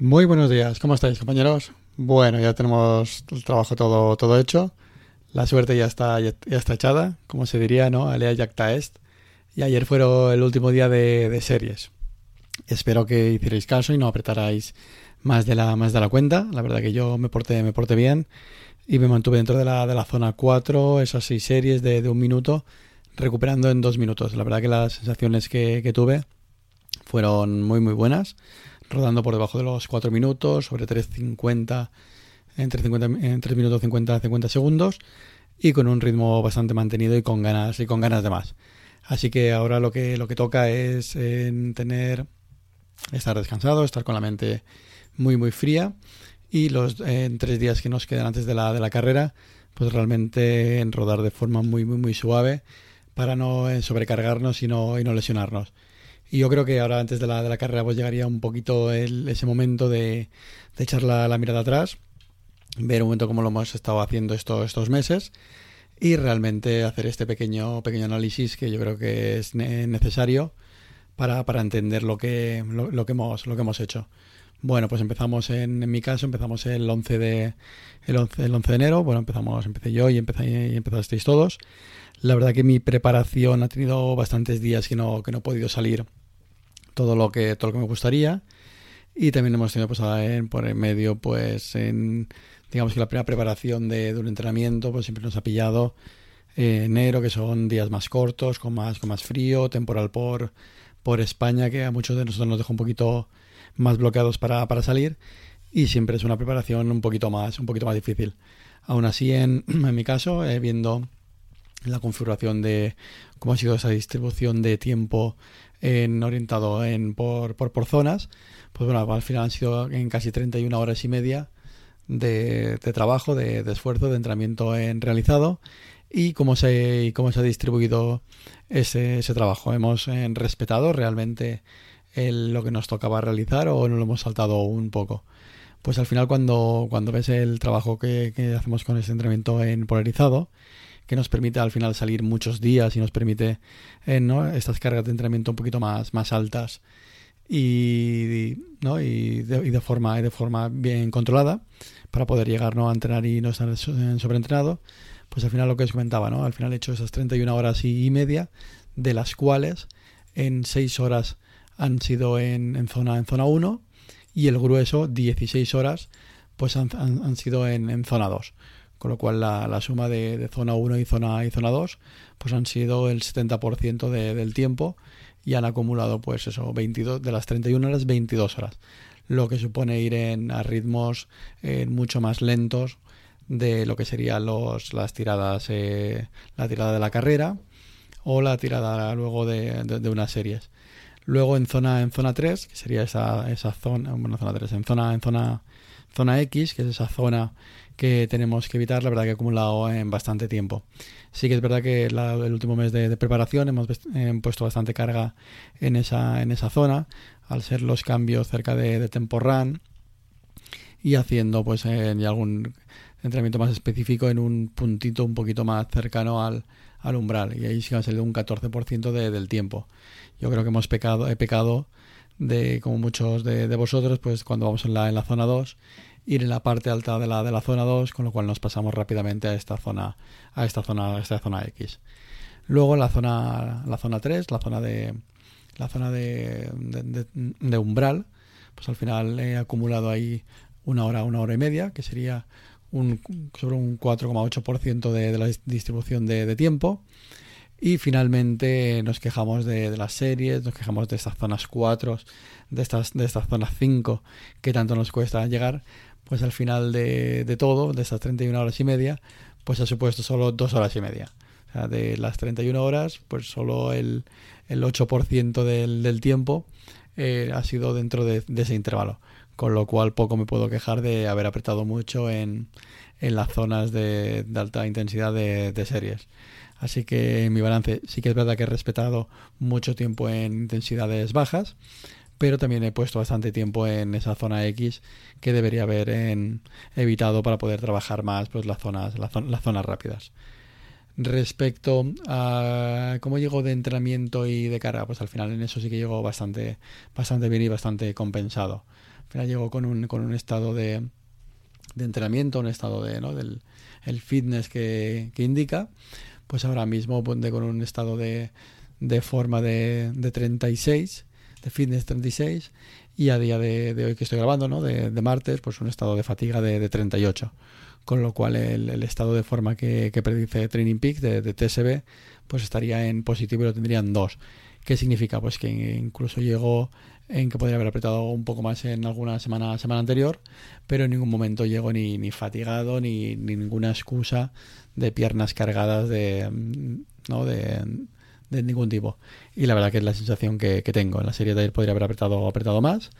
Muy buenos días, ¿cómo estáis compañeros? Bueno, ya tenemos el trabajo todo, todo hecho. La suerte ya está, ya, está echada, como se diría, ¿no? Alea jacta est. Y ayer fue el último día de, series. Espero que hicierais caso y no apretarais más de la, más de la cuenta. La verdad que yo me porté, me porté bien y me mantuve dentro de la, de la zona 4, esas seis series de, un minuto, recuperando en dos minutos. La verdad que las sensaciones que, que tuve fueron muy, muy buenas rodando por debajo de los 4 minutos, sobre 3.50, entre, 50, en 3 minutos 50 50 segundos y con un ritmo bastante mantenido y con ganas y con ganas de más. Así que ahora lo que lo que toca es tener estar descansado, estar con la mente muy muy fría y los en tres días que nos quedan antes de la, de la carrera, pues realmente en rodar de forma muy muy muy suave para no sobrecargarnos y no, y no lesionarnos. Y yo creo que ahora antes de la, de la carrera pues llegaría un poquito ese momento de, echar la, mirada atrás, ver un momento cómo lo hemos estado haciendo estos, estos meses y realmente hacer este pequeño, pequeño análisis que yo creo que es necesario para, para entender lo que, lo, que hemos, lo que hemos hecho. Bueno, pues empezamos en, en mi caso, empezamos el 11 de, el 11, el 11 de enero. Bueno, empezamos, empecé yo y, empecé, y empezasteis todos. La verdad que mi preparación ha tenido bastantes días que no, que no he podido salir todo lo que todo lo que me gustaría. Y también hemos tenido pues en, por en medio pues en digamos que la primera preparación de, un entrenamiento pues siempre nos ha pillado eh, enero que son días más cortos con más con más frío temporal por por España que a muchos de nosotros nos deja un poquito más bloqueados para, para salir. Y siempre es una preparación un poquito más un poquito más difícil. Aún así en, en mi caso eh, viendo la configuración de cómo ha sido esa distribución de tiempo en, orientado en, por, por, por, zonas, pues bueno, al final han sido en casi 31 horas y media de, de trabajo, de, de, esfuerzo, de entrenamiento en realizado y cómo se, cómo se ha distribuido ese, ese trabajo. Hemos eh, respetado realmente lo que nos tocaba realizar o no lo hemos saltado un poco. Pues al final cuando, cuando ves el trabajo que, que hacemos con ese entrenamiento en polarizado, que nos permite al final salir muchos días y nos permite eh, ¿no? estas cargas de entrenamiento un poquito más, más altas y, ¿no? y, de, forma, de forma bien controlada para poder llegar ¿no? a entrenar y no estar sobreentrenado. Pues al final lo que os comentaba, ¿no? Al final he hecho esas 31 horas y media, de las cuales en 6 horas han sido en, en, zona en zona 1 y el grueso 16 horas pues han, han, sido en, en zona 2 con lo cual la, suma de, zona 1 y zona, y zona 2 pues han sido el 70% del tiempo y han acumulado pues eso, 22, de las 31 horas, 22 horas, lo que supone ir en, a ritmos eh, mucho más lentos de lo que serían los, las tiradas, eh, la tirada de la carrera o la tirada luego de, de, unas series. Luego en zona, en zona 3, que sería esa, esa zona, bueno, zona 3, en zona, en zona, zona X, que es esa zona que tenemos que evitar, la verdad que he acumulado en bastante tiempo. Sí que es verdad que el último mes de, preparación hemos puesto bastante carga en esa, en esa zona, al ser los cambios cerca de, de Temporran y haciendo pues en algún entrenamiento más específico en un puntito un poquito más cercano al, al umbral y ahí sí ha salido un 14% de, del tiempo. Yo creo que hemos pecado, he pecado de como muchos de, de vosotros pues cuando vamos en la, en la zona 2 ir en la parte alta de la, de la zona 2, con lo cual nos pasamos rápidamente a esta zona, a esta zona, a esta zona X. Luego la zona, la zona 3, la zona de la zona de, de, umbral, pues al final he acumulado ahí una hora, una hora y media, que sería un, sobre un 4,8% de, de la distribución de, tiempo. Y finalmente nos quejamos de, las series, nos quejamos de estas zonas 4, de estas, de estas zonas 5 que tanto nos cuesta llegar pues al final de, de todo, de esas 31 horas y media, pues ha supuesto solo dos horas y media. O sea, de las 31 horas, pues solo el, el 8% del, del tiempo eh, ha sido dentro de, ese intervalo. Con lo cual poco me puedo quejar de haber apretado mucho en, en las zonas de, alta intensidad de, series. Así que mi balance sí que es verdad que he respetado mucho tiempo en intensidades bajas, pero también he puesto bastante tiempo en esa zona X que debería haber evitado para poder trabajar más pues las zonas rápidas respecto a cómo llego de entrenamiento y de carga pues al final en eso sí que llego bastante bastante bien y bastante compensado Al final llegó con un, estado de, de entrenamiento, un estado de, del el fitness que, que indica. Pues ahora mismo pone con un estado de, de forma de, de 36, de fitness 36, y a día de, hoy que estoy grabando, ¿no? de, de, martes, pues un estado de fatiga de, de 38 con lo cual el, el, estado de forma que, predice Training Peak de, TSB pues estaría en positivo y lo tendrían dos. ¿Qué significa? Pues que incluso llegó en que podría haber apretado un poco más en alguna semana, semana anterior, pero en ningún momento llegó ni, ni fatigado ni, ni ninguna excusa de piernas cargadas de, ¿no? de, de ningún tipo. Y la verdad que es la sensación que, que tengo. En la serie de ayer podría haber apretado, apretado más,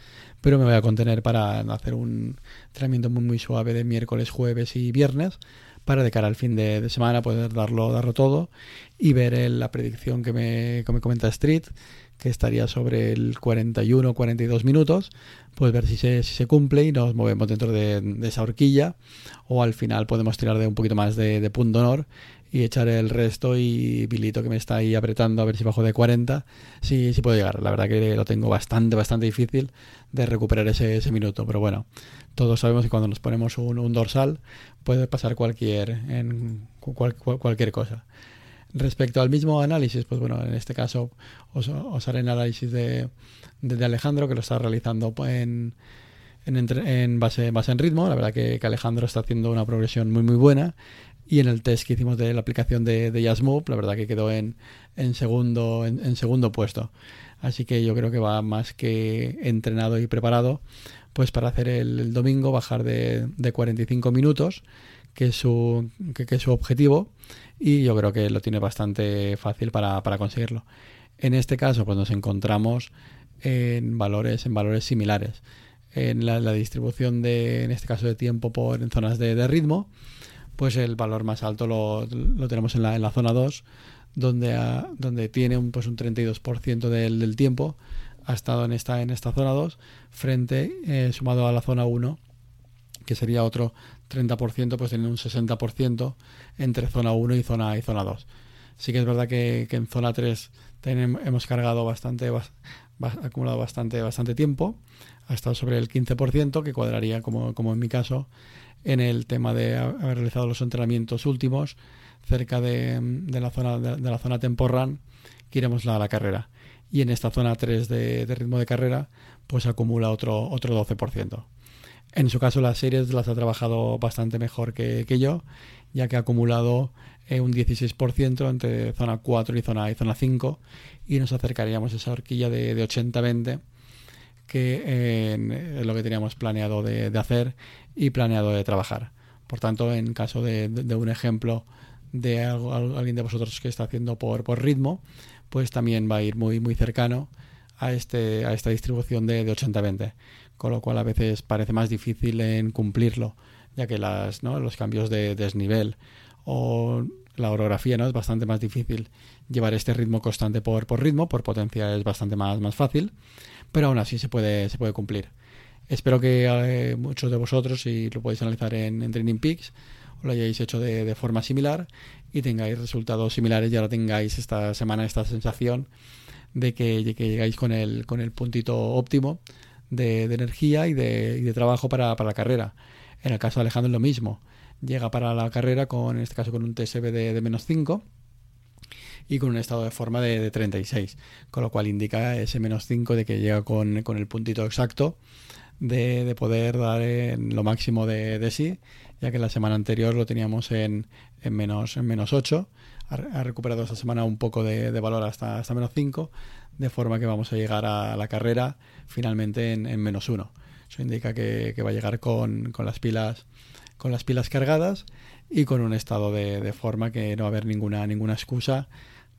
pero me voy a contener para hacer un entrenamiento muy, muy suave de miércoles, jueves y viernes para de cara al fin de, de semana poder darlo, darlo todo y ver el, la predicción que me, que me comenta Street, que estaría sobre el 41-42 minutos, pues ver si se, si se cumple y nos movemos dentro de, esa horquilla o al final podemos tirar de un poquito más de, punto honor y echar el resto y Bilito que me está ahí apretando a ver si bajo de 40 si, si puedo llegar. La verdad que lo tengo bastante, bastante difícil de recuperar ese, ese minuto, pero bueno, todos sabemos que cuando nos ponemos un, dorsal puede pasar cualquier, en cual, cualquier cosa. Respecto al mismo análisis, pues bueno, en este caso os, haré el análisis de, de, Alejandro que lo está realizando en, en, en base, base en ritmo. La verdad que, Alejandro está haciendo una progresión muy muy buena y en el test que hicimos de la aplicación de, de la verdad que quedó en, en segundo, en, en, segundo puesto. Así que yo creo que va más que entrenado y preparado pues para hacer el, el domingo, bajar de, de, 45 minutos, que su, que, que, su objetivo, y yo creo que lo tiene bastante fácil para, para conseguirlo. En este caso, pues nos encontramos en valores, en valores similares. En la, distribución de, en este caso, de tiempo por en zonas de, de ritmo, pues el valor más alto lo, lo tenemos en la, en la zona 2, donde, a, donde tiene un, pues un 32% del, del tiempo ha estado en esta, en esta zona 2, frente, eh, sumado a la zona 1, que sería otro 30%, pues tiene un 60% entre zona 1 y zona, y zona 2. Sí que es verdad que, en zona 3 tenemos, hemos cargado bastante, bas, acumulado bastante, bastante tiempo, ha estado sobre el 15%, que cuadraría, como, como en mi caso, en el tema de haber realizado los entrenamientos últimos cerca de, de la zona de, la zona temporran que iremos a la, la, carrera y en esta zona 3 de, de, ritmo de carrera pues acumula otro otro 12%. En su caso las series las ha trabajado bastante mejor que, yo ya que ha acumulado eh, un 16% entre zona 4 y zona, y zona 5 y nos acercaríamos a esa horquilla de, de 80-20 que es lo que teníamos planeado de, hacer y planeado de trabajar. Por tanto, en caso de un ejemplo de algo, alguien de vosotros que está haciendo por, por, ritmo, pues también va a ir muy, muy cercano a, este, a esta distribución de, de 80-20, con lo cual a veces parece más difícil en cumplirlo, ya que las, ¿no? los cambios de desnivel o la orografía ¿no? es bastante más difícil llevar este ritmo constante por, ritmo, por potencia es bastante más, fácil pero aún así se puede, se puede cumplir. Espero que eh, muchos de vosotros, si lo podéis analizar en, en Training Peaks, lo hayáis hecho de, de, forma similar y tengáis resultados similares y ahora tengáis esta semana esta sensación de que, que llegáis con el, con el puntito óptimo de, energía y de, de trabajo para, para, la carrera. En el caso de Alejandro es lo mismo. Llega para la carrera con, en este caso, con un TSB de, de menos 5 y con un estado de forma de, de 36, con lo cual indica ese menos 5 de que llega con, con el puntito exacto de, de poder dar en lo máximo de, de, sí, ya que la semana anterior lo teníamos en, en, menos, en menos 8, ha, recuperado esta semana un poco de, valor hasta, hasta menos 5, de forma que vamos a llegar a la carrera finalmente en, en menos 1. Eso indica que, va a llegar con, con las pilas con las pilas cargadas y con un estado de, de forma que no va a haber ninguna ninguna excusa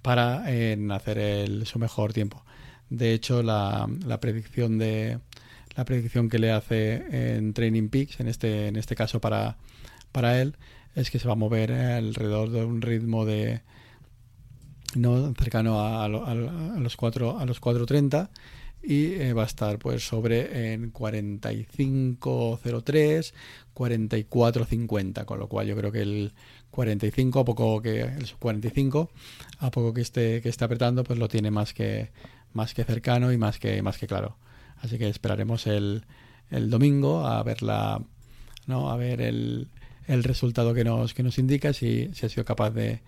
para eh, hacer el, su mejor tiempo. De hecho, la, la, predicción de la predicción que le hace en Training Peaks, en este, en este caso para, para él, es que se va a mover alrededor de un ritmo de no cercano a, los 4 a los 4.30 y eh, va a estar pues sobre en 45.03 44.50 con lo cual yo creo que el 45 a poco que el 45 a poco que esté que esté apretando pues lo tiene más que más que cercano y más que más que claro así que esperaremos el el domingo a ver la, ¿no? a ver el, el resultado que nos, que nos indica, si, si ha sido capaz de,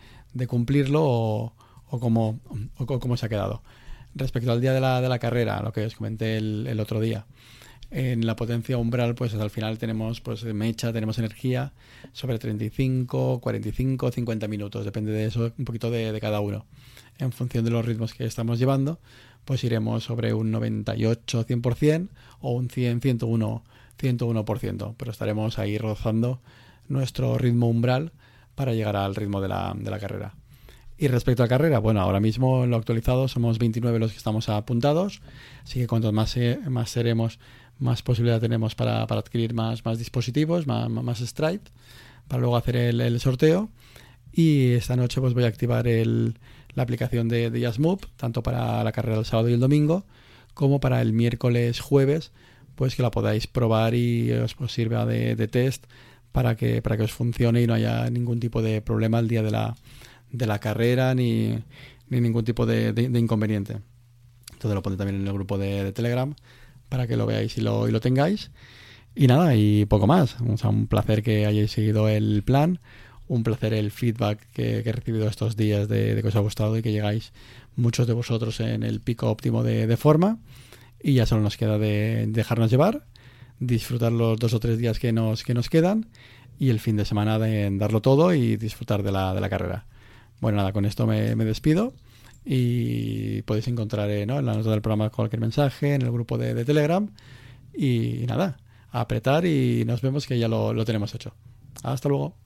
cumplirlo o, cómo, cómo se ha quedado. Respecto al día de la, de la carrera, lo que os comenté el, el otro día, en la potencia umbral, pues al final tenemos pues mecha, tenemos energía sobre 35, 45, 50 minutos, depende de eso, un poquito de, de, cada uno. En función de los ritmos que estamos llevando, pues iremos sobre un 98, 100% o un 100, 101, 101%, pero estaremos ahí rozando nuestro ritmo umbral para llegar al ritmo de la, de la carrera. Y respecto a carrera, bueno, ahora mismo en lo actualizado somos 29 los que estamos apuntados, así que cuanto más, más seremos, más posibilidad tenemos para, para adquirir más, más dispositivos, más, más Stride, para luego hacer el, el, sorteo. Y esta noche pues voy a activar el, la aplicación de, de tanto para la carrera del sábado y el domingo, como para el miércoles, jueves, pues que la podáis probar y os, os sirva de, de test para que, para que os funcione y no haya ningún tipo de problema el día de la, de la carrera ni, ni ningún tipo de, de, inconveniente. Entonces lo pondré también en el grupo de, Telegram para que lo veáis y lo, y lo, tengáis. Y nada, y poco más. Un placer que hayáis seguido el plan. Un placer el feedback que, he recibido estos días de, que os ha gustado y que llegáis muchos de vosotros en el pico óptimo de, de forma. Y ya solo nos queda de dejarnos llevar disfrutar los dos o tres días que nos, que nos quedan y el fin de semana de darlo todo y disfrutar de la, de la carrera. Bueno, nada, con esto me, me despido y podéis encontrar eh, en la nota del programa cualquier mensaje, en el grupo de, de Telegram y nada, apretar y nos vemos que ya lo, lo tenemos hecho. Hasta luego.